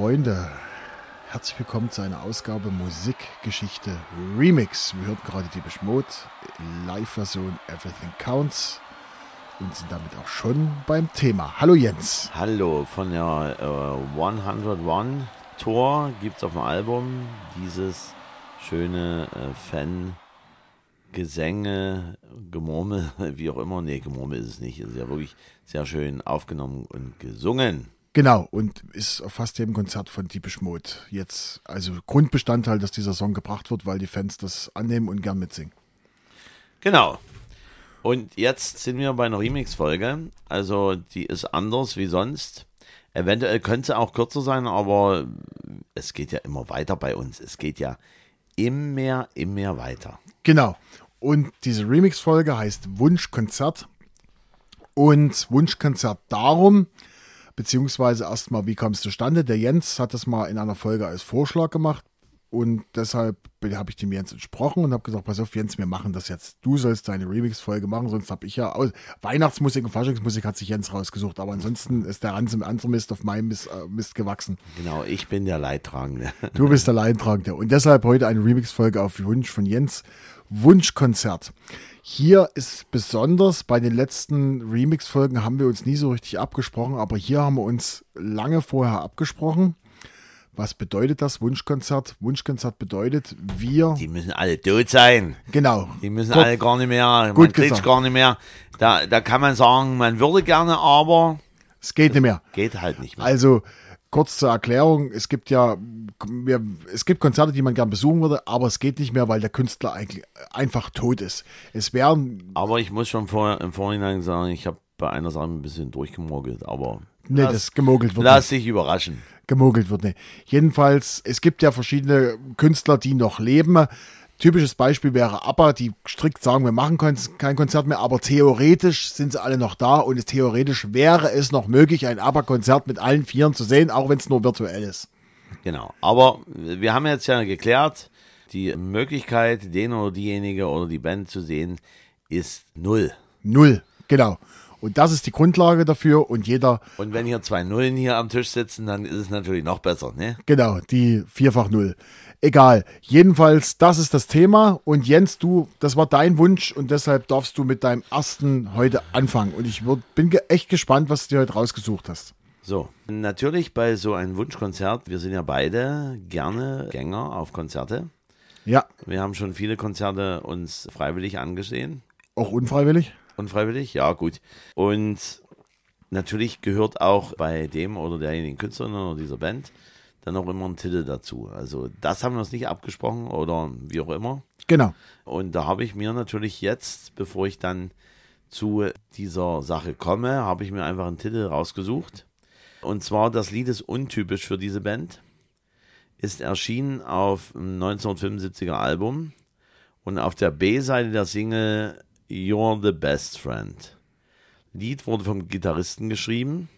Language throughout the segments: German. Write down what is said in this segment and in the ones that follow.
Freunde, herzlich willkommen zu einer Ausgabe Musikgeschichte Remix. Wir hörten gerade die Beschmut, Live-Version Everything Counts und sind damit auch schon beim Thema. Hallo Jens. Hallo, von der äh, 101 Tour gibt es auf dem Album dieses schöne äh, Fan- Gesänge, Gemurmel, wie auch immer. Nee, Gemurmel ist es nicht. Es ist ja wirklich sehr schön aufgenommen und gesungen. Genau, und ist auf fast jedem Konzert von Diebisch Mode jetzt also Grundbestandteil, dass dieser Song gebracht wird, weil die Fans das annehmen und gern mitsingen. Genau. Und jetzt sind wir bei einer Remix-Folge. Also, die ist anders wie sonst. Eventuell könnte sie auch kürzer sein, aber es geht ja immer weiter bei uns. Es geht ja immer, immer weiter. Genau. Und diese Remix-Folge heißt Wunschkonzert. Und Wunschkonzert darum, beziehungsweise erstmal, wie kam es zustande? Der Jens hat das mal in einer Folge als Vorschlag gemacht. Und deshalb habe ich dem Jens entsprochen und habe gesagt, pass auf, Jens, wir machen das jetzt. Du sollst deine Remix-Folge machen, sonst habe ich ja aus Weihnachtsmusik und Faschingsmusik hat sich Jens rausgesucht, aber ansonsten ist der ganze andere Mist auf meinem Mist, äh, Mist gewachsen. Genau, ich bin der Leidtragende. Du bist der Leidtragende. Und deshalb heute eine Remix-Folge auf Wunsch von Jens. Wunschkonzert. Hier ist besonders, bei den letzten Remix-Folgen haben wir uns nie so richtig abgesprochen, aber hier haben wir uns lange vorher abgesprochen. Was bedeutet das Wunschkonzert? Wunschkonzert bedeutet, wir. Die müssen alle tot sein. Genau. Die müssen Gut. alle gar nicht mehr, Gut man kriegt gar nicht mehr. Da, da kann man sagen, man würde gerne, aber. Es geht nicht mehr. Geht halt nicht mehr. Also, kurz zur Erklärung, es gibt ja, es gibt Konzerte, die man gern besuchen würde, aber es geht nicht mehr, weil der Künstler eigentlich einfach tot ist. Es wären. Aber ich muss schon vor, im Vorhinein sagen, ich habe bei einer Sache ein bisschen durchgemogelt, aber. Nee, lass, das gemogelt wird. Lass dich überraschen. Gemogelt wird nicht. Jedenfalls, es gibt ja verschiedene Künstler, die noch leben. Typisches Beispiel wäre ABBA, die strikt sagen, wir machen kein Konzert mehr, aber theoretisch sind sie alle noch da und es, theoretisch wäre es noch möglich, ein ABBA-Konzert mit allen Vieren zu sehen, auch wenn es nur virtuell ist. Genau, aber wir haben jetzt ja geklärt, die Möglichkeit, den oder diejenige oder die Band zu sehen, ist null. Null, genau. Und das ist die Grundlage dafür und jeder. Und wenn hier zwei Nullen hier am Tisch sitzen, dann ist es natürlich noch besser, ne? Genau, die vierfach Null. Egal. Jedenfalls, das ist das Thema. Und Jens, du, das war dein Wunsch und deshalb darfst du mit deinem ersten heute anfangen. Und ich würd, bin echt gespannt, was du dir heute rausgesucht hast. So, natürlich bei so einem Wunschkonzert, wir sind ja beide gerne Gänger auf Konzerte. Ja. Wir haben schon viele Konzerte uns freiwillig angesehen. Auch unfreiwillig? Unfreiwillig, ja, gut. Und natürlich gehört auch bei dem oder derjenigen Künstlerin oder dieser Band dann auch immer ein Titel dazu. Also das haben wir uns nicht abgesprochen oder wie auch immer. Genau. Und da habe ich mir natürlich jetzt, bevor ich dann zu dieser Sache komme, habe ich mir einfach einen Titel rausgesucht. Und zwar das Lied ist untypisch für diese Band. Ist erschienen auf einem 1975er Album und auf der B-Seite der Single You're the Best Friend. Lied wurde vom Gitarristen geschrieben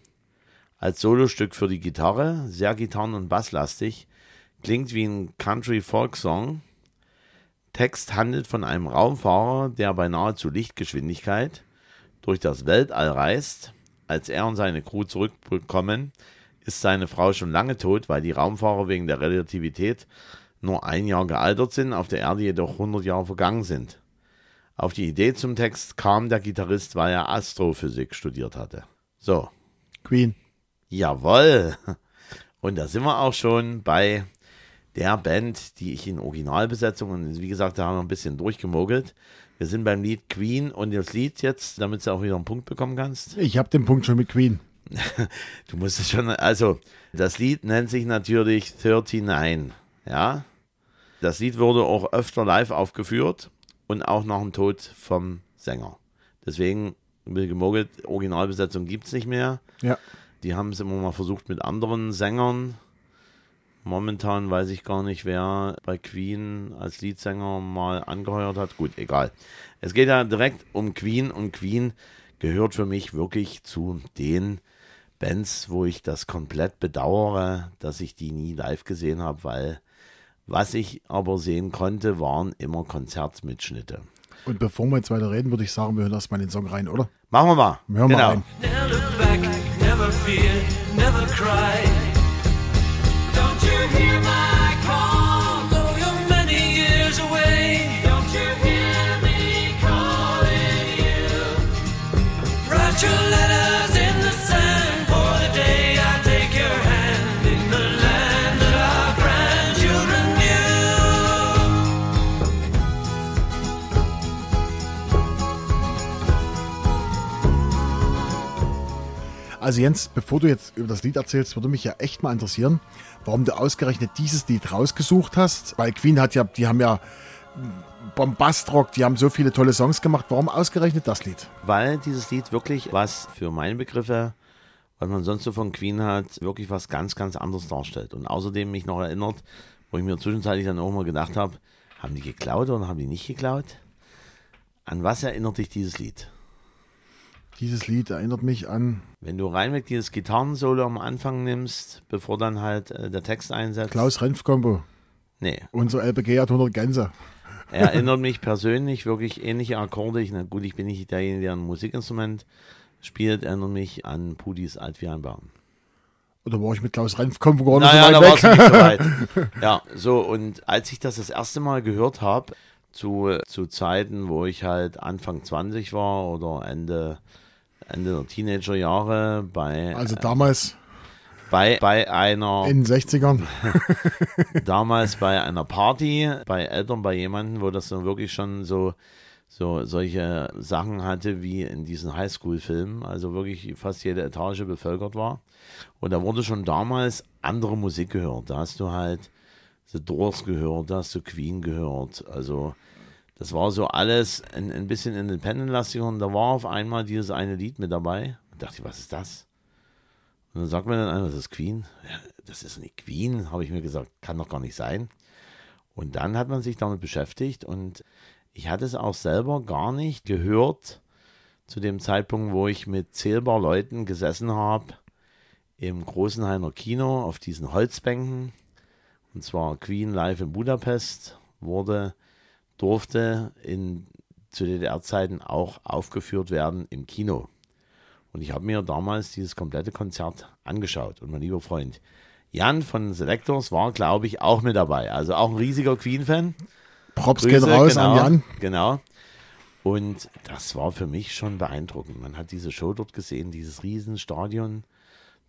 als Solostück für die Gitarre, sehr gitarren- und basslastig, klingt wie ein Country-Folk-Song. Text handelt von einem Raumfahrer, der bei nahezu Lichtgeschwindigkeit durch das Weltall reist. Als er und seine Crew zurückkommen, ist seine Frau schon lange tot, weil die Raumfahrer wegen der Relativität nur ein Jahr gealtert sind, auf der Erde jedoch 100 Jahre vergangen sind. Auf die Idee zum Text kam der Gitarrist, weil er Astrophysik studiert hatte. So. Queen. Jawoll. Und da sind wir auch schon bei der Band, die ich in Originalbesetzung und wie gesagt, da haben wir ein bisschen durchgemogelt. Wir sind beim Lied Queen und das Lied jetzt, damit du auch wieder einen Punkt bekommen kannst. Ich habe den Punkt schon mit Queen. du musst es schon, also das Lied nennt sich natürlich 39, ja. Das Lied wurde auch öfter live aufgeführt und auch nach dem Tod vom Sänger. Deswegen, wie gemogelt, Originalbesetzung gibt es nicht mehr. Ja. Die haben es immer mal versucht mit anderen Sängern. Momentan weiß ich gar nicht, wer bei Queen als Leadsänger mal angeheuert hat. Gut, egal. Es geht ja direkt um Queen und Queen gehört für mich wirklich zu den Bands, wo ich das komplett bedauere, dass ich die nie live gesehen habe, weil was ich aber sehen konnte, waren immer Konzertmitschnitte. Und bevor wir jetzt weiter reden, würde ich sagen, wir hören erstmal den Song rein, oder? Machen wir mal. Hören wir genau. mal rein. Never look back, never fear, never cry. hear my Also Jens, bevor du jetzt über das Lied erzählst, würde mich ja echt mal interessieren, warum du ausgerechnet dieses Lied rausgesucht hast. Weil Queen hat ja, die haben ja Bombastrock, die haben so viele tolle Songs gemacht. Warum ausgerechnet das Lied? Weil dieses Lied wirklich was für meine Begriffe, was man sonst so von Queen hat, wirklich was ganz, ganz anderes darstellt. Und außerdem mich noch erinnert, wo ich mir zwischenzeitlich dann auch mal gedacht habe, haben die geklaut oder haben die nicht geklaut? An was erinnert dich dieses Lied? Dieses Lied erinnert mich an Wenn du reinweg dieses Gitarrensolo am Anfang nimmst, bevor dann halt äh, der Text einsetzt. Klaus Renf-Kombo. Nee, Unser LPG hat 100 Gänse. er erinnert mich persönlich wirklich ähnliche Akkorde. Ich, na gut, ich bin nicht derjenige, der ein Musikinstrument spielt, erinnert mich an Pudis Alt wie ein Baum. Oder war ich mit Klaus Renf-Kombo gar nicht Naja, da so weit du weg? nicht so weit. Ja, so, und als ich das das erste Mal gehört habe, zu, zu Zeiten, wo ich halt Anfang 20 war oder Ende, Ende der Teenagerjahre bei, Also damals bei, bei einer in den 60ern. damals bei einer Party, bei Eltern, bei jemandem, wo das dann wirklich schon so, so solche Sachen hatte wie in diesen Highschool-Filmen, also wirklich fast jede Etage bevölkert war. Und da wurde schon damals andere Musik gehört. Da hast du halt The Doors gehört, da hast du Queen gehört. Also das war so alles ein, ein bisschen independent-lastig und da war auf einmal dieses eine Lied mit dabei. Und dachte ich, was ist das? Und dann sagt mir dann einer, das ist Queen. Ja, das ist nicht Queen, habe ich mir gesagt, kann doch gar nicht sein. Und dann hat man sich damit beschäftigt und ich hatte es auch selber gar nicht gehört zu dem Zeitpunkt, wo ich mit zählbar Leuten gesessen habe im Großenhainer Kino auf diesen Holzbänken. Und zwar Queen live in Budapest wurde, durfte in, zu DDR-Zeiten auch aufgeführt werden im Kino. Und ich habe mir damals dieses komplette Konzert angeschaut. Und mein lieber Freund Jan von Selectors war, glaube ich, auch mit dabei. Also auch ein riesiger Queen-Fan. Props gehen raus genau, an Jan. Genau. Und das war für mich schon beeindruckend. Man hat diese Show dort gesehen, dieses Riesenstadion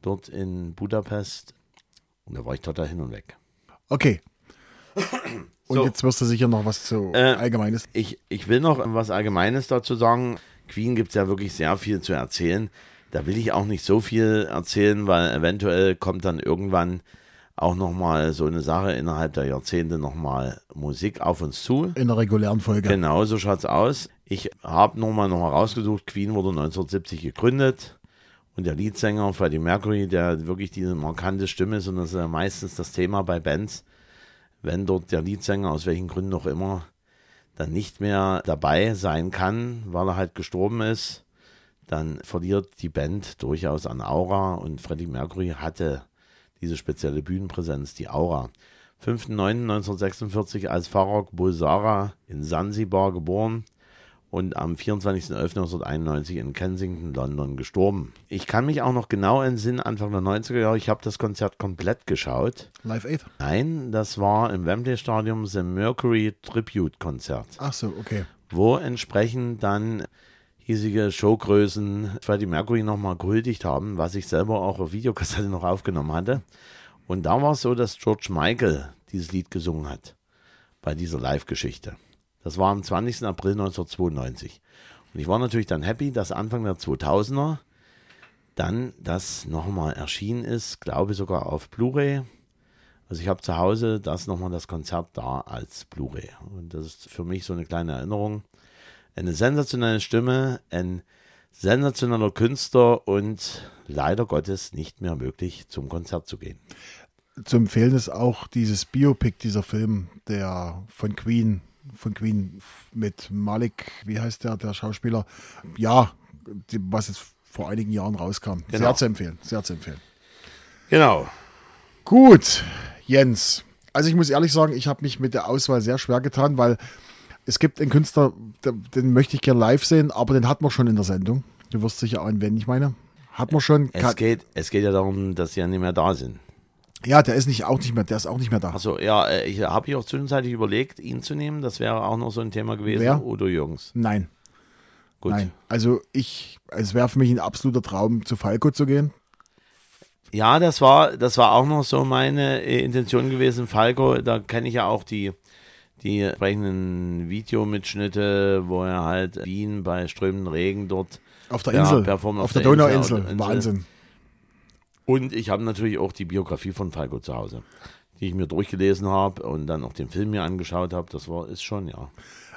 dort in Budapest. Und da war ich total hin und weg. Okay. Und So. jetzt wirst du sicher noch was zu Äh, Allgemeines. Ich, ich will noch was Allgemeines dazu sagen. Queen gibt es ja wirklich sehr viel zu erzählen. Da will ich auch nicht so viel erzählen, weil eventuell kommt dann irgendwann auch nochmal so eine Sache innerhalb der Jahrzehnte nochmal Musik auf uns zu. In der regulären Folge. Genau, so schaut's aus. Ich habe nochmal noch mal rausgesucht, Queen wurde 1970 gegründet und der Leadsänger Freddie Mercury, der wirklich diese markante Stimme ist und das ist ja meistens das Thema bei Bands, wenn dort der Leadsänger aus welchen Gründen auch immer dann nicht mehr dabei sein kann, weil er halt gestorben ist, dann verliert die Band durchaus an Aura und Freddie Mercury hatte diese spezielle Bühnenpräsenz, die Aura. 5.9.1946 als Farrokh Bulsara in Sansibar geboren und am 24.11.1991 in Kensington, London gestorben. Ich kann mich auch noch genau entsinnen, Anfang der 90er Jahre, ich habe das Konzert komplett geschaut. Live 8. Nein, das war im Wembley Stadium The Mercury Tribute Konzert, Ach so, okay. wo entsprechend dann hiesige Showgrößen Freddie Mercury nochmal gehuldigt haben, was ich selber auch auf Videokassette noch aufgenommen hatte. Und da war es so, dass George Michael dieses Lied gesungen hat bei dieser Live-Geschichte. Das war am 20. April 1992. Und ich war natürlich dann happy, dass Anfang der 2000er dann das nochmal erschienen ist, glaube sogar auf Blu-ray. Also ich habe zu Hause das nochmal das Konzert da als Blu-ray. Und das ist für mich so eine kleine Erinnerung. Eine sensationelle Stimme, ein sensationeller Künstler und leider Gottes nicht mehr möglich, zum Konzert zu gehen. Zu empfehlen ist auch dieses Biopic, dieser Film, der von Queen, von Queen mit Malik, wie heißt der, der Schauspieler? Ja, die, was jetzt vor einigen Jahren rauskam. Genau. Sehr zu empfehlen, sehr zu empfehlen. Genau. Gut, Jens. Also ich muss ehrlich sagen, ich habe mich mit der Auswahl sehr schwer getan, weil es gibt einen Künstler, den, möchte ich gerne live sehen, aber den hat man schon in der Sendung. Du wirst sicher ahnen, wen ich meine. Hat man schon. Es geht, es geht ja darum, dass sie ja nicht mehr da sind. Ja, der ist nicht auch nicht mehr, der ist auch nicht mehr da. Achso, ja, äh, ich habe ich auch zwischenzeitlich überlegt, ihn zu nehmen. Das wäre auch noch so ein Thema gewesen. Wer? Udo Jürgens. Nein, Gut. nein. Also ich, es wäre für mich ein absoluter Traum, zu Falco zu gehen. Ja, das war, das war auch noch so meine äh, Intention gewesen. Falco, da kenne ich ja auch die, die entsprechenden Videomitschnitte, wo er halt Wien bei strömenden Regen dort Auf der Ja, Insel, performt auf, der, der Insel, Donauinsel. auf der Insel. Wahnsinn. Und ich habe natürlich auch die Biografie von Falco zu Hause, die ich mir durchgelesen habe und dann auch den Film mir angeschaut habe. Das war, ist schon, ja.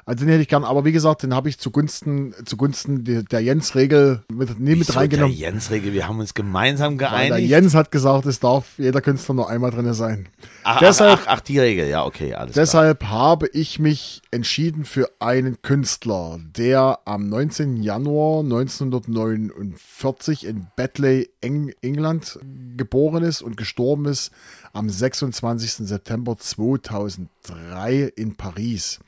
Also den hätte ich gern, aber wie gesagt, den habe ich zugunsten, zugunsten der, Jens-Regel mit, nie mit reingenommen. Der Jens-Regel, wir haben uns gemeinsam Weil der geeinigt. Jens hat gesagt, es darf jeder Künstler nur einmal drin sein. ach, deshalb- ach, ach, ach, die Regel, ja, okay, alles klar. Deshalb habe ich mich entschieden für einen Künstler, der am 19. Januar 1949 in Batley, Eng England geboren ist und gestorben ist am 26. September 2003 in Paris.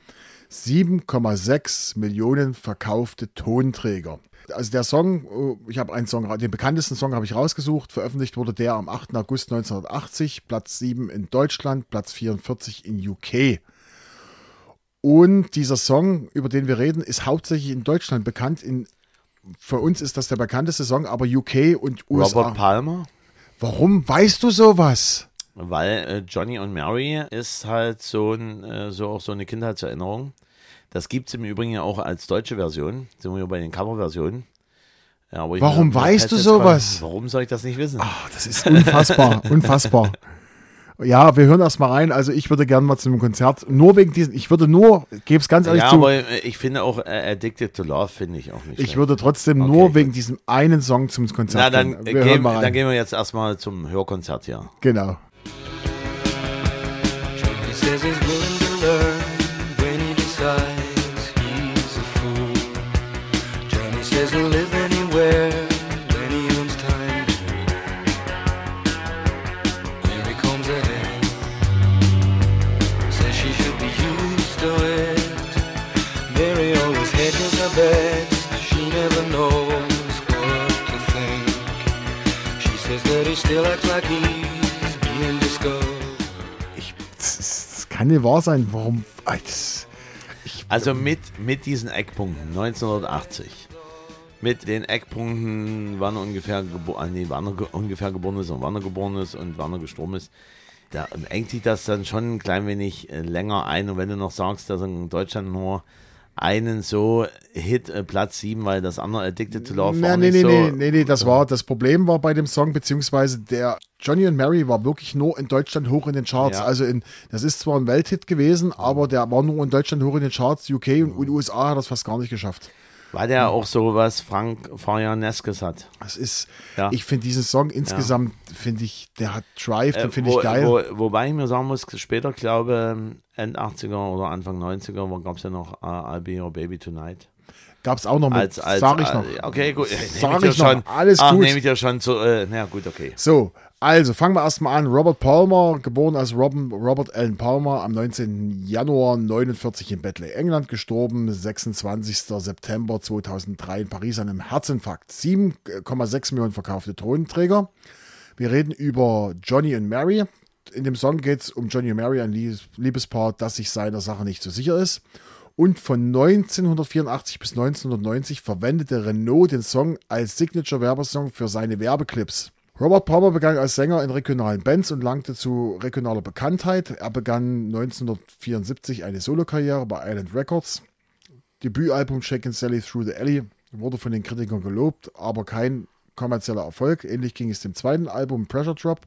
7,6 Millionen verkaufte Tonträger. Also der Song, äh, ich habe einen Song, den bekanntesten Song habe ich rausgesucht. Veröffentlicht wurde der am 8. August 1980, Platz 7 in Deutschland, Platz 44 in UK. Und dieser Song, über den wir reden, ist hauptsächlich in Deutschland bekannt. In, für uns ist das der bekannteste Song, aber UK und USA. Robert Palmer, Warum weißt du sowas? Weil äh, Johnny und Mary ist halt so, ein, äh, so auch so eine Kindheitserinnerung. Das gibt es im Übrigen ja auch als deutsche Version. Sind wir bei den Coverversionen. Ja, Warum mir weißt du sowas? gerade- Warum soll ich das nicht wissen? Ach, das ist unfassbar, unfassbar. Ja, wir hören erst mal rein. Also ich würde gerne mal zu einem Konzert, nur wegen diesen, ich würde nur, gebe es ganz ehrlich ja, zu, aber äh, ich finde auch äh, Addicted to Love finde ich auch nicht ich schlecht. würde trotzdem Okay, nur gut. wegen diesem einen Song zum Konzert Na, dann, gehen. Wir gehen, dann gehen wir jetzt erstmal zum Hörkonzert hier. genau. Jody says he's willing to learn when he decides he's a fool. Johnny says he'll live anywhere when he owns time. Mary combs her says she should be used to it. Mary always hedges her best. she never knows what to think. She says that he still acts like he. Kann nicht wahr sein. Warum? Das, Also mit, mit diesen Eckpunkten 1980. Mit den Eckpunkten, wann er ungefähr, gebo ah, nee, wann er ge ungefähr geboren ist und wann er geboren ist und wann er gestorben ist. Da engt sich das dann schon ein klein wenig äh, länger ein. Und wenn du noch sagst, dass in Deutschland nur einen so Hit äh, Platz 7, weil das andere Addicted to Love Na, war nee, nicht nee, so. nee, nee, nee, das war, das Problem war bei dem Song, beziehungsweise der Johnny und Mary war wirklich nur in Deutschland hoch in den Charts. Ja. Also in, das ist zwar ein Welthit gewesen, aber der war nur in Deutschland hoch in den Charts. UK und, und USA hat das fast gar nicht geschafft. Weil der auch so was Frank Farianeskes hat. Das ist, Ja. ich finde diesen Song insgesamt, finde ich, der hat Drive, den Äh, finde ich geil. Wo, wobei ich mir sagen muss, später, glaube End 80er oder Anfang 90er gab es ja noch uh, I'll Be Your Baby Tonight. Gab es auch noch mit, Als, als, sag ich noch. äh, Okay, gut. Sag Nehme ich noch, schon. alles Ach, gut. nehme ich ja schon zu. Äh, na gut, okay. So, also fangen wir erstmal an. Robert Palmer, geboren als Robin, Robert Allen Palmer am 19. Januar 49 in Batley, England, gestorben 26. September 2003 in Paris an einem Herzinfarkt. 7,6 Millionen verkaufte Tonträger. Wir reden über Johnny und Mary. In dem Song geht es um Johnny Mary, ein Liebes- Liebespaar, das sich seiner Sache nicht so sicher ist. Und von 1984 bis 1990 verwendete Renault den Song als Signature-Werbesong für seine Werbeclips. Robert Palmer begann als Sänger in regionalen Bands und langte zu regionaler Bekanntheit. Er begann 1974 eine Solokarriere bei Island Records. Debütalbum Shakin' Sally Through the Alley wurde von den Kritikern gelobt, aber kein kommerzieller Erfolg. Ähnlich ging es dem zweiten Album Pressure Drop.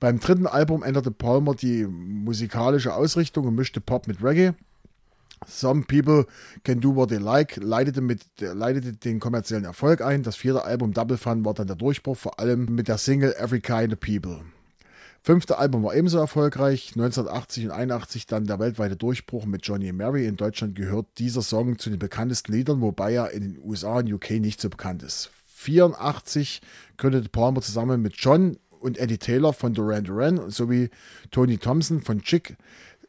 Beim dritten Album änderte Palmer die musikalische Ausrichtung und mischte Pop mit Reggae. Some People Can Do What They Like leitete, mit, leitete den kommerziellen Erfolg ein. Das vierte Album Double Fun war dann der Durchbruch, vor allem mit der Single Every Kind of People. Fünfte Album war ebenso erfolgreich. 1980 und 81 dann der weltweite Durchbruch mit Johnny and Mary. In Deutschland gehört dieser Song zu den bekanntesten Liedern, wobei er in den USA und UK nicht so bekannt ist. 84 gründete Palmer zusammen mit John und Eddie Taylor von Duran Duran sowie Tony Thompson von Chick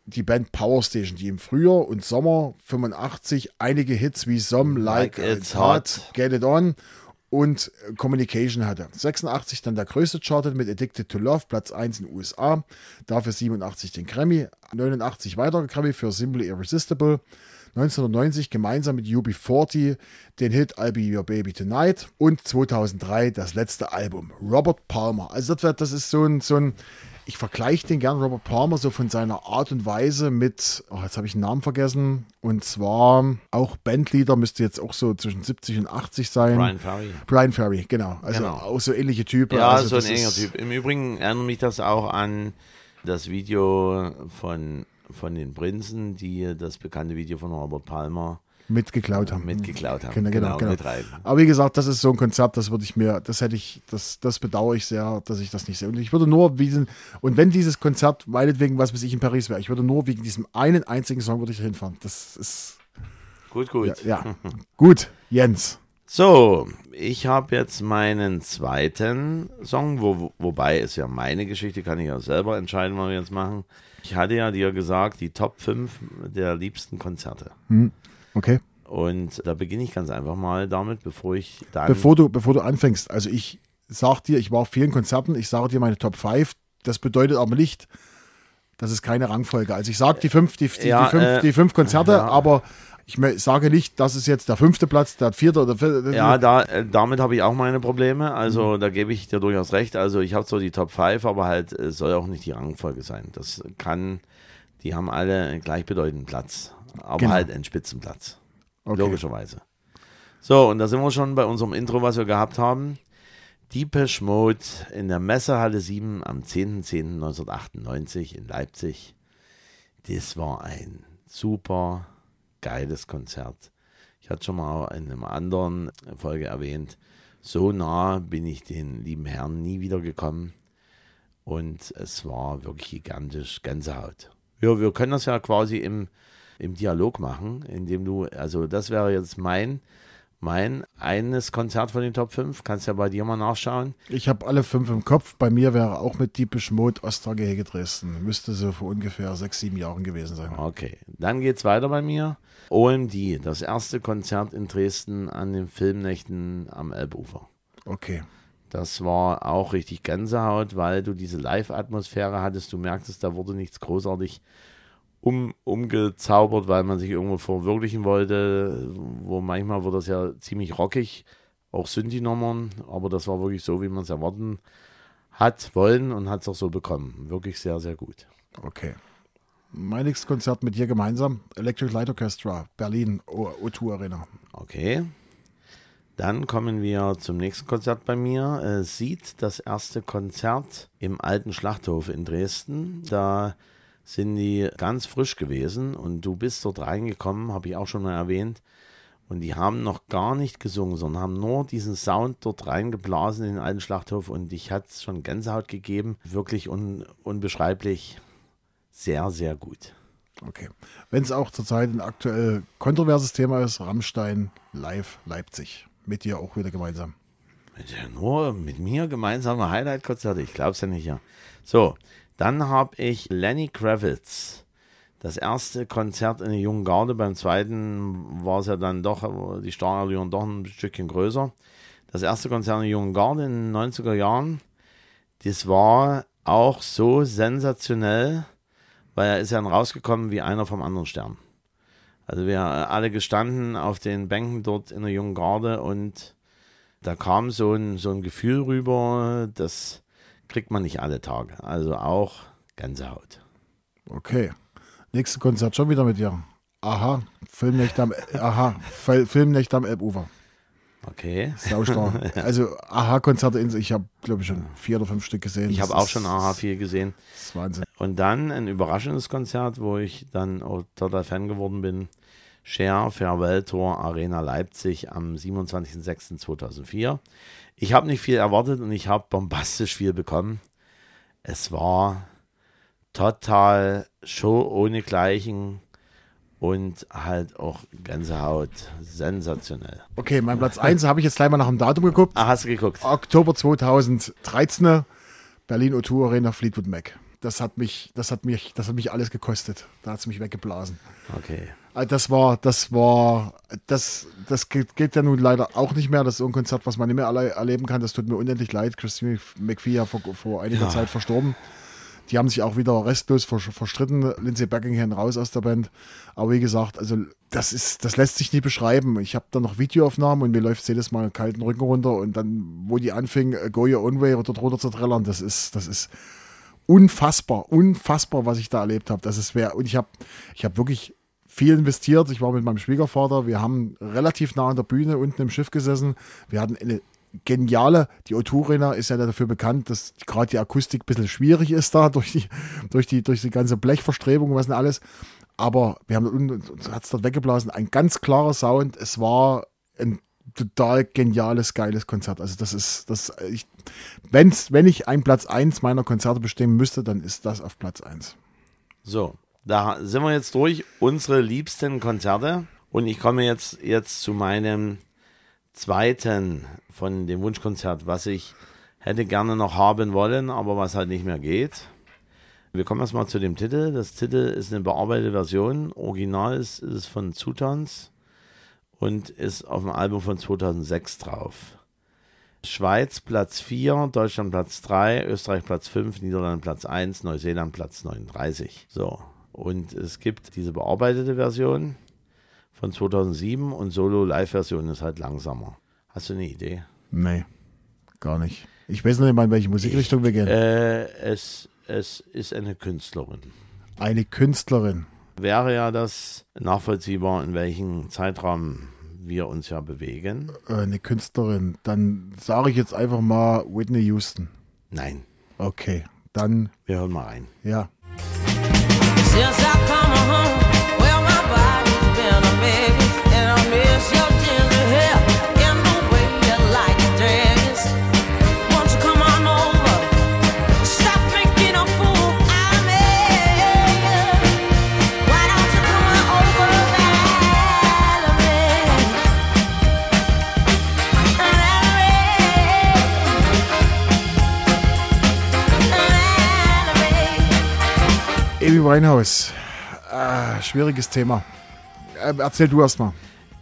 die Band Power Station, die im Frühjahr und Sommer 85 einige Hits wie Some Like, Like It's Hot, Hot. Get It On und Communication hatte. 86 dann der größte Charted mit Addicted to Love, Platz 1 in den USA. Dafür 87 den Grammy, 89 weitere Grammy für Simply Irresistible. 1990 gemeinsam mit UB40 den Hit I'll Be Your Baby Tonight und 2003 das letzte Album Robert Palmer. Also das, wird, das ist so ein, so ein ich vergleiche den gern Robert Palmer so von seiner Art und Weise mit, oh, jetzt habe ich den Namen vergessen, und zwar auch Bandleader müsste jetzt auch so zwischen 70 und 80 sein. Brian Ferry. Brian Ferry, genau. Also Genau. auch so ähnliche Typen. Ja, also so ein ist- Typ. Im Übrigen erinnert mich das auch an das Video von, von den Prinzen, die das bekannte Video von Robert Palmer mitgeklaut haben. mitgeklaut haben. Genau, genau, genau. mit rein. Aber wie gesagt, das ist so ein Konzert, das würde ich mir, das hätte ich, das, das bedauere ich sehr, dass ich das nicht sehe. Und ich würde nur wegen, und wenn dieses Konzert meinetwegen, was weiß ich, in Paris wäre, ich würde nur wegen diesem einen einzigen Song würde ich da hinfahren. Das ist, Gut, gut. ja, ja. Gut, Jens. So, ich habe jetzt meinen zweiten Song, wo, wobei es ja meine Geschichte, kann ich ja selber entscheiden, was wir jetzt machen. Ich hatte ja dir gesagt, die Top 5 der liebsten Konzerte. Okay. Und da beginne ich ganz einfach mal damit, bevor ich dann. Bevor du, bevor du anfängst, also ich sag dir, ich war auf vielen Konzerten, ich sage dir meine Top 5. Das bedeutet aber nicht, das ist keine Rangfolge. Also ich sage die fünf, die, die, Ja, die, fünf, äh, die fünf Konzerte, ja. aber ich sage nicht, das ist jetzt der fünfte Platz, der vierte oder vierte. ja, da, äh, damit habe ich auch meine Probleme. Also Mhm. da gebe ich dir durchaus recht. Also ich habe zwar die Top 5, aber halt es soll auch nicht die Rangfolge sein. Das kann, die haben alle einen gleichbedeutenden Platz, aber Genau. halt einen Spitzenplatz. Okay. Logischerweise. So, und da sind wir schon bei unserem Intro, was wir gehabt haben. Deepesh Mode in der Messehalle 7 am 10.10.1998 in Leipzig. Das war ein super geiles Konzert. Ich hatte schon mal in einer anderen Folge erwähnt, so nah bin ich den lieben Herrn nie wieder gekommen. Und es war wirklich gigantisch Gänsehaut. Ja, wir können das ja quasi im, im Dialog machen, indem du, also das wäre jetzt mein, mein eines Konzert von den Top 5. Kannst ja bei dir mal nachschauen. Ich habe alle fünf im Kopf. Bei mir wäre auch mit Deepish Mode Ostergehege Dresden. Müsste so vor ungefähr sechs, sieben Jahren gewesen sein. Okay, dann geht's weiter bei mir. OMD, das erste Konzert in Dresden an den Filmnächten am Elbufer. Okay. Das war auch richtig Gänsehaut, weil du diese Live-Atmosphäre hattest. Du merktest, da wurde nichts großartig um, umgezaubert, weil man sich irgendwo verwirklichen wollte. Wo manchmal wurde das ja ziemlich rockig, auch Synthi-Nummern, aber das war wirklich so, wie man es erwarten hat, wollen und hat es auch so bekommen. Wirklich sehr, sehr gut. Okay. Mein nächstes Konzert mit dir gemeinsam. Electric Light Orchestra, Berlin, O- O2 Arena. Okay. Dann kommen wir zum nächsten Konzert bei mir. Äh, Sieht das erste Konzert im alten Schlachthof in Dresden. Da sind die ganz frisch gewesen und du bist dort reingekommen, habe ich auch schon mal erwähnt. Und die haben noch gar nicht gesungen, sondern haben nur diesen Sound dort reingeblasen in den alten Schlachthof und dich hat es schon Gänsehaut gegeben. Wirklich un unbeschreiblich. Sehr, sehr gut. Okay. Wenn es auch zurzeit ein aktuell kontroverses Thema ist, Rammstein live Leipzig. Mit dir auch wieder gemeinsam. Ja, nur mit mir gemeinsame Highlight-Konzerte. Ich glaube es ja nicht, ja. So, dann habe ich Lenny Kravitz. Das erste Konzert in der jungen Garde. Beim zweiten war es ja dann doch, die Starallüren doch ein Stückchen größer. Das erste Konzert in der jungen Garde in den 90er Jahren. Das war auch so sensationell, weil er ist ja dann rausgekommen wie einer vom anderen Stern. Also wir alle gestanden auf den Bänken dort in der jungen Garde und da kam so ein, so ein Gefühl rüber, das kriegt man nicht alle Tage. Also auch Gänsehaut. Okay. Nächstes Konzert schon wieder mit dir. Aha, Filmnächte am, aha, Fil- Filmnächte am Elbufer. Okay. Saustar. Also, aha-Konzerte, in- ich habe, glaube ich, schon vier oder fünf Stück gesehen. Ich habe auch schon AHA 4 gesehen. Das ist Wahnsinn. Und dann ein überraschendes Konzert, wo ich dann auch total Fan geworden bin. Share Farewell Tour Arena Leipzig am 27.06.2004. Ich habe nicht viel erwartet und ich habe bombastisch viel bekommen. Es war total Show ohne Gleichen und halt auch Gänsehaut. Sensationell. Okay, mein Platz 1 habe ich jetzt gleich mal nach dem Datum geguckt. Ah, hast du geguckt? Oktober 2013, Berlin O2 Arena, Fleetwood Mac. das hat mich, das hat mich, das hat mich alles gekostet. Da hat es mich weggeblasen. Okay. Äh, Das war, das war, das, das geht, geht ja nun leider auch nicht mehr. Das ist so ein Konzert, was man nicht mehr alle, erleben kann. Das tut mir unendlich leid. Christine McVie ja vor, vor einiger Ja. Zeit verstorben. Die haben sich auch wieder restlos vers verstritten. Lindsay Buckingham raus aus der Band. Aber wie gesagt, also das ist, das lässt sich nie beschreiben. Ich habe da noch Videoaufnahmen und mir läuft jedes Mal einen kalten Rücken runter und dann, wo die anfing, äh, Go Your Own Way oder drunter zu trällern, das ist, das ist unfassbar, unfassbar, was ich da erlebt habe. Das ist wer und ich habe, ich habe wirklich viel investiert. Ich war mit meinem Schwiegervater. Wir haben relativ nah an der Bühne unten im Schiff gesessen. Wir hatten eine geniale, die O2 Arena ist ja dafür bekannt, dass gerade die Akustik ein bisschen schwierig ist da durch die, durch die, durch die ganze Blechverstrebung und was denn alles. Aber wir haben uns hat es dort weggeblasen. Ein ganz klarer Sound. Es war ein total geniales, geiles Konzert. Also das ist, das, ich, wenn's, wenn ich einen Platz 1 meiner Konzerte bestimmen müsste, dann ist das auf Platz 1. So, da sind wir jetzt durch. Unsere liebsten Konzerte. Und ich komme jetzt, jetzt zu meinem zweiten von dem Wunschkonzert, was ich hätte gerne noch haben wollen, aber was halt nicht mehr geht. Wir kommen erstmal zu dem Titel. Das Titel ist eine bearbeitete Version. Original ist, ist es von Zutons und ist auf dem Album von 2006 drauf. Schweiz Platz 4, Deutschland Platz 3, Österreich Platz 5, Niederlande Platz 1, Neuseeland Platz 39. So, und es gibt diese bearbeitete Version von 2007 und Solo-Live-Version ist halt langsamer. Hast du eine Idee? Nee, gar nicht. Ich weiß noch nicht mal, in welche Musikrichtung wir gehen. Äh, es, es ist eine Künstlerin. Eine Künstlerin. Wäre ja das nachvollziehbar, in welchem Zeitraum wir uns ja bewegen? Äh, eine Künstlerin. Dann sage ich jetzt einfach mal Whitney Houston. Nein, Okay, dann, wir hören mal rein. ja. Since I come home, Winehouse. Ah, schwieriges Thema. Äh, erzähl du erst mal.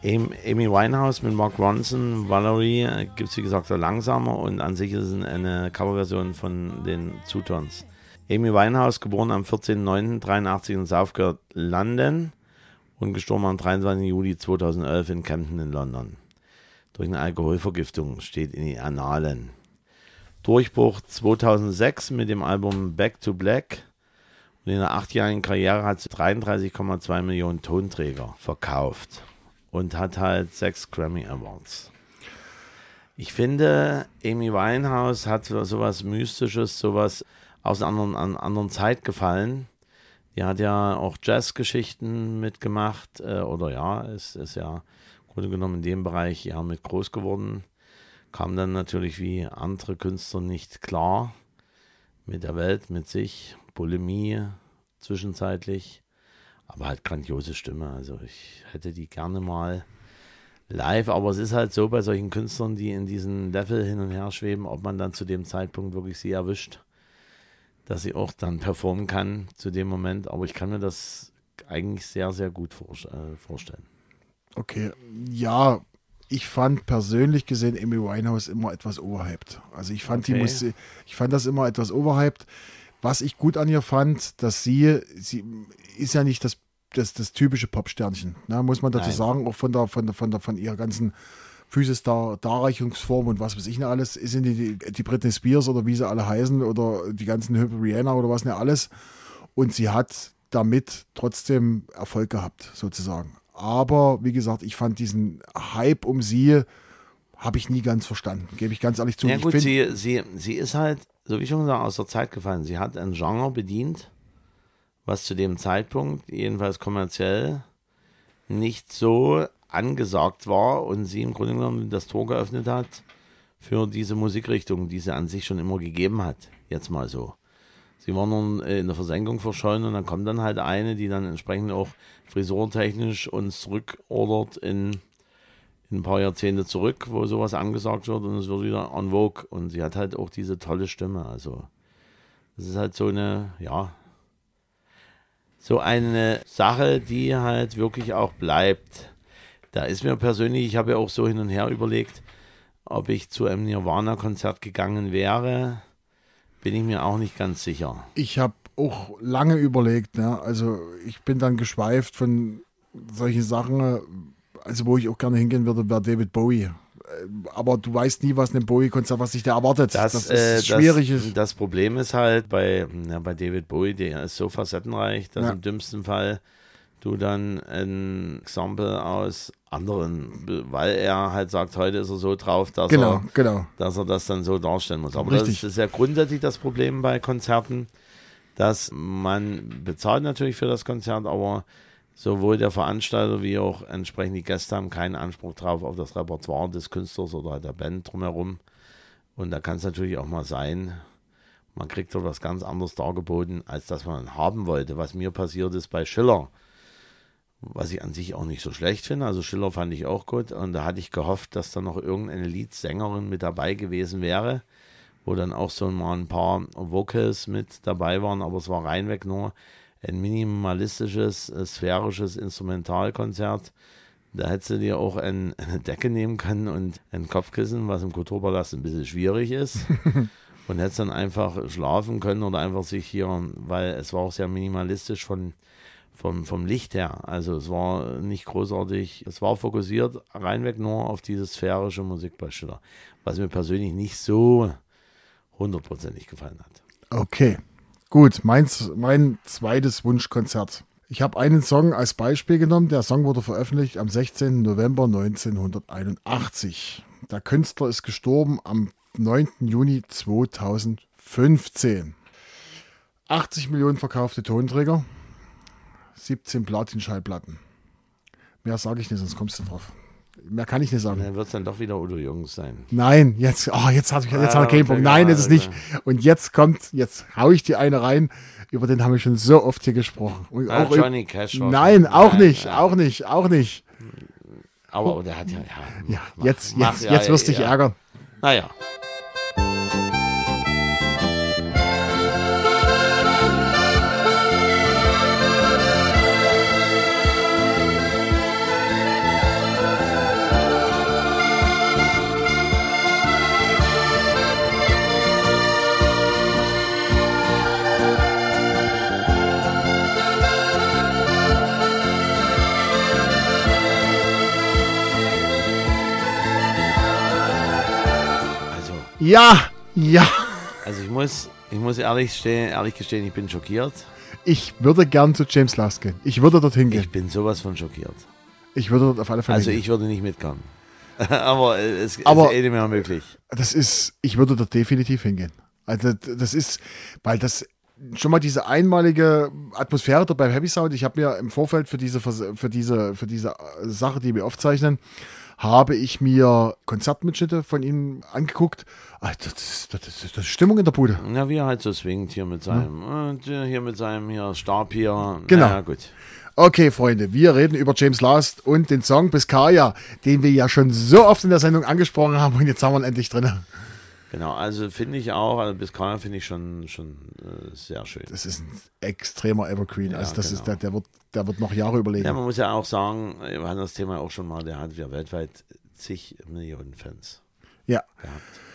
Am- Amy Winehouse mit Mark Ronson, Valerie gibt es wie gesagt langsamer und an sich ist es eine Coverversion von den Zutons. Amy Winehouse, geboren am 14.09.83 in Southgate, London und gestorben am 23. Juli 2011 in Camden in London. Durch eine Alkoholvergiftung steht in den Annalen. Durchbruch 2006 mit dem Album Back to Black in der achtjährigen Karriere hat sie 33,2 Millionen Tonträger verkauft und hat halt sechs Grammy Awards. Ich finde, Amy Winehouse hat so- sowas Mystisches, sowas aus einer anderen, an anderen Zeit gefallen. Die hat ja auch Jazzgeschichten mitgemacht, äh, oder ja, ist, ist ja im Grunde genommen in dem Bereich ja mit groß geworden. Kam dann natürlich wie andere Künstler nicht klar mit der Welt, mit sich, Bulimie zwischenzeitlich, aber halt grandiose Stimme. Also ich hätte die gerne mal live, aber es ist halt so bei solchen Künstlern, die in diesen Level hin und her schweben, ob man dann zu dem Zeitpunkt wirklich sie erwischt, dass sie auch dann performen kann zu dem Moment. Aber ich kann mir das eigentlich sehr, sehr gut vor, äh, vorstellen. Okay, ja, ich fand persönlich gesehen Amy Winehouse immer etwas overhyped. Also ich fand die Okay. Musik, ich fand das immer etwas overhyped. Was ich gut an ihr fand, dass sie, sie ist ja nicht das, das, das typische Popsternchen, ne, muss man dazu Nein. sagen, auch von der, von der, von der, von ihrer ganzen Physis Dar Darreichungsform und was weiß ich nicht alles, sind die, die, Britney Spears oder wie sie alle heißen oder die ganzen Hüppe Rihanna oder was nicht alles. Und sie hat damit trotzdem Erfolg gehabt, sozusagen. Aber wie gesagt, ich fand diesen Hype um sie, habe ich nie ganz verstanden, gebe ich ganz ehrlich zu. Ja gut, sie, sie, sie ist halt, so wie schon gesagt, aus der Zeit gefallen. Sie hat ein Genre bedient, was zu dem Zeitpunkt, jedenfalls kommerziell, nicht so angesagt war und sie im Grunde genommen das Tor geöffnet hat für diese Musikrichtung, die sie an sich schon immer gegeben hat. Jetzt mal so. Sie war nun äh, in der Versenkung verschollen und dann kommt dann halt eine, die dann entsprechend auch frisurtechnisch uns zurückordert in, in ein paar Jahrzehnte zurück, wo sowas angesagt wird und es wird wieder en vogue. Und sie hat halt auch diese tolle Stimme. Also Das ist halt so eine, ja, so eine Sache, die halt wirklich auch bleibt. Da ist mir persönlich, ich habe ja auch so hin und her überlegt, ob ich zu einem Nirvana-Konzert gegangen wäre, bin ich mir auch nicht ganz sicher. Ich habe auch lange überlegt, ne? also ich bin dann geschweift von solchen Sachen, also wo ich auch gerne hingehen würde, wäre David Bowie. Äh, Aber du weißt nie, was ein Bowie-Konzert, was sich da erwartet. Das, Das, äh, ist schwierig. Das, das Problem ist halt bei, ja, bei David Bowie, der ist so facettenreich, dass Ja. im dümmsten Fall du dann ein Exempel aus anderen, weil er halt sagt, heute ist er so drauf, dass, Genau, er, genau. dass er das dann so darstellen muss. Aber Richtig. das ist ja grundsätzlich das Problem bei Konzerten, dass man bezahlt natürlich für das Konzert, aber sowohl der Veranstalter wie auch entsprechend die Gäste haben keinen Anspruch drauf auf das Repertoire des Künstlers oder der Band drumherum. Und da kann es natürlich auch mal sein, man kriegt dort was ganz anderes dargeboten, als das man haben wollte. Was mir passiert ist bei Schiller, was ich an sich auch nicht so schlecht finde. Also Schiller fand ich auch gut. Und da hatte ich gehofft, dass da noch irgendeine Liedsängerin mit dabei gewesen wäre, wo dann auch so mal ein paar Vocals mit dabei waren. Aber es war reinweg nur ein minimalistisches, äh, sphärisches Instrumentalkonzert. Da hättest du dir auch ein, eine Decke nehmen können und ein Kopfkissen, was im Kulturpalast ein bisschen schwierig ist. und hättest dann einfach schlafen können oder einfach sich hier, weil es war auch sehr minimalistisch von, vom, vom Licht her. Also es war nicht großartig, es war fokussiert reinweg nur auf diese sphärische Musik bei Schiller, was mir persönlich nicht so hundertprozentig gefallen hat. Okay, gut. Meins, mein zweites Wunschkonzert. Ich habe einen Song als Beispiel genommen. Der Song wurde veröffentlicht am 16. November 1981. Der Künstler ist gestorben am 9. Juni 2015. 80 Millionen verkaufte Tonträger, 17 Platin-Schallplatten. Mehr sage ich nicht, sonst kommst du drauf. Mehr kann ich nicht sagen. Dann wird es dann doch wieder Udo Jürgens sein. Nein, jetzt, oh, jetzt habe ich jetzt Ah, hat er keinen Punkt. Nein, ist es nicht. also. Und jetzt kommt, jetzt hau ich die eine rein. Über den haben wir schon so oft hier gesprochen. Und Ah, auch Johnny Cash. Nein, auch Nein, nicht, ja. auch nicht, auch nicht. Aber der hat ja. Ja, Ja, mach- jetzt, mach- jetzt, ja, jetzt wirst du dich ja. ärgern. Naja. Ja, ja. also ich muss, ich muss ehrlich, stehen, ehrlich gestehen, ich bin schockiert. Ich würde gern zu James Last gehen. Ich würde dorthin gehen. Ich bin sowas von schockiert. Ich würde dort auf alle Fälle Also ich würde nicht mitkommen. Aber es Aber- ist eh nicht mehr möglich. Das ist, ich würde dort definitiv hingehen. Also das ist, weil das schon mal diese einmalige Atmosphäre da beim Happy Sound. Ich habe mir im Vorfeld für diese für diese für diese Sache, die wir aufzeichnen, habe ich mir Konzertmitschnitte von ihm angeguckt. Ah, Das ist, das das ist Stimmung in der Bude. Na, wie er halt so swingt hier mit seinem, und äh, hier mit seinem hier Stab hier. Genau. Ja, gut. Okay, Freunde, wir reden über James Last und den Song Biscaya, den wir ja schon so oft in der Sendung angesprochen haben und jetzt haben wir ihn endlich drin. Genau, also finde ich auch, also bis Biscaya finde ich schon, schon äh, sehr schön. Das ist ein extremer Evergreen. Also das ist genau. der, der wird, der wird noch Jahre überleben. Ja, man muss ja auch sagen, wir hatten das Thema auch schon mal, der hat ja weltweit zig Millionen Fans. Ja. gehabt.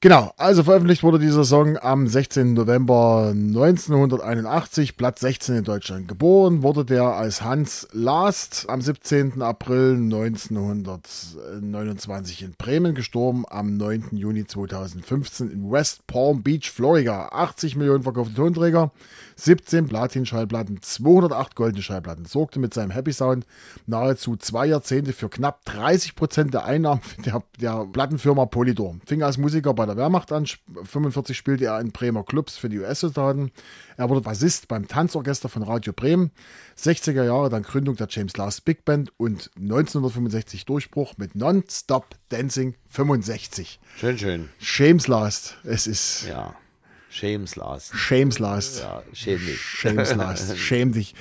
Genau, also veröffentlicht wurde dieser Song am 16. November 1981, Platz 16 in Deutschland. Geboren wurde der als Hans Last am 17. April 1929 in Bremen, gestorben am 9. Juni 2015 in West Palm Beach, Florida. 80 Millionen verkaufte Tonträger, 17 Platin-Schallplatten, 208 goldene Schallplatten. Sorgte mit seinem Happy Sound nahezu zwei Jahrzehnte für knapp 30 Prozent der Einnahmen der, der Plattenfirma Polydor. Fing als Musiker bei der Wehrmacht an, 45 spielte er in Bremer Clubs für die US-Soldaten. Er wurde Bassist beim Tanzorchester von Radio Bremen. 60er Jahre dann Gründung der James Last Big Band und 1965 Durchbruch mit Non-Stop Dancing 65. Schön, schön. James Last, es ist Ja. Shames Last. Shames Last. Ja, schäm dich. Shames Last. Schäm dich.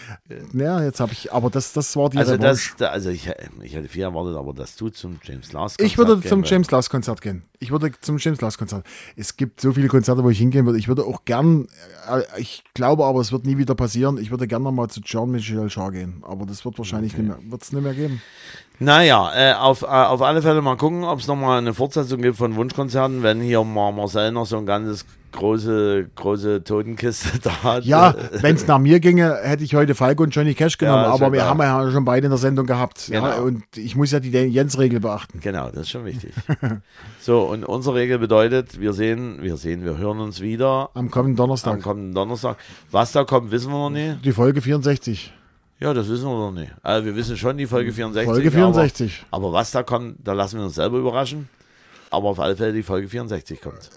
Ja, jetzt habe ich, aber das, das war die Also, Revanche. das, da- also ich, ich hätte viel erwartet, aber dass du zum James Last Ich würde Konzert zum gehen James Last Konzert gehen. Ich würde zum James Last Konzert. Es gibt so viele Konzerte, wo ich hingehen würde. Ich würde auch gern, äh, ich glaube aber, es wird nie wieder passieren. Ich würde gerne noch mal zu Jean-Michel Jarre gehen. Aber das wird wahrscheinlich nicht mehr, wird's nicht mehr geben. Naja, äh, auf, äh, auf alle Fälle mal gucken, ob es nochmal eine Fortsetzung gibt von Wunschkonzerten, wenn hier Marcel noch so ein ganzes große, große Totenkiste da hat. Ja, wenn es nach mir ginge, hätte ich heute Falco und Johnny Cash genommen. Ja, aber ja wir klar. haben ja schon beide in der Sendung gehabt. Ja, Genau. und ich muss ja die Jens-Regel beachten. Genau, das ist schon wichtig. so, und unsere Regel bedeutet, wir sehen, wir sehen, wir hören uns wieder Am kommenden am Donnerstag. kommenden Donnerstag. Was da kommt, wissen wir noch nicht. Die Folge 64. Ja, das wissen wir noch nicht. Also wir wissen schon die Folge 64. Folge 64. Aber, aber was da kommt, da lassen wir uns selber überraschen. Aber auf alle Fälle die Folge 64 kommt.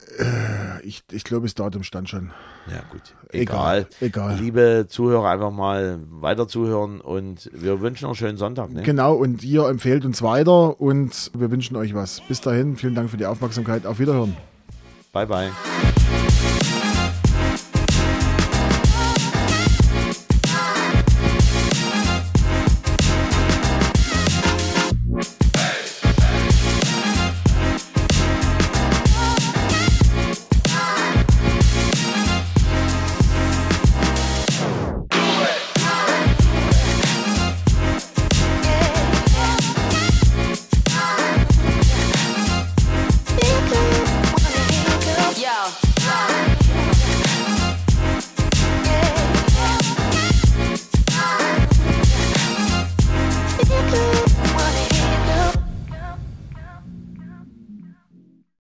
Ich, ich glaube, das Datum stand schon. Ja, gut. Egal, Egal. Liebe Zuhörer, einfach mal weiter zuhören und wir wünschen noch einen schönen Sonntag. Ne? Genau, und ihr empfehlt uns weiter und wir wünschen euch was. Bis dahin, vielen Dank für die Aufmerksamkeit. Auf Wiederhören. Bye, bye.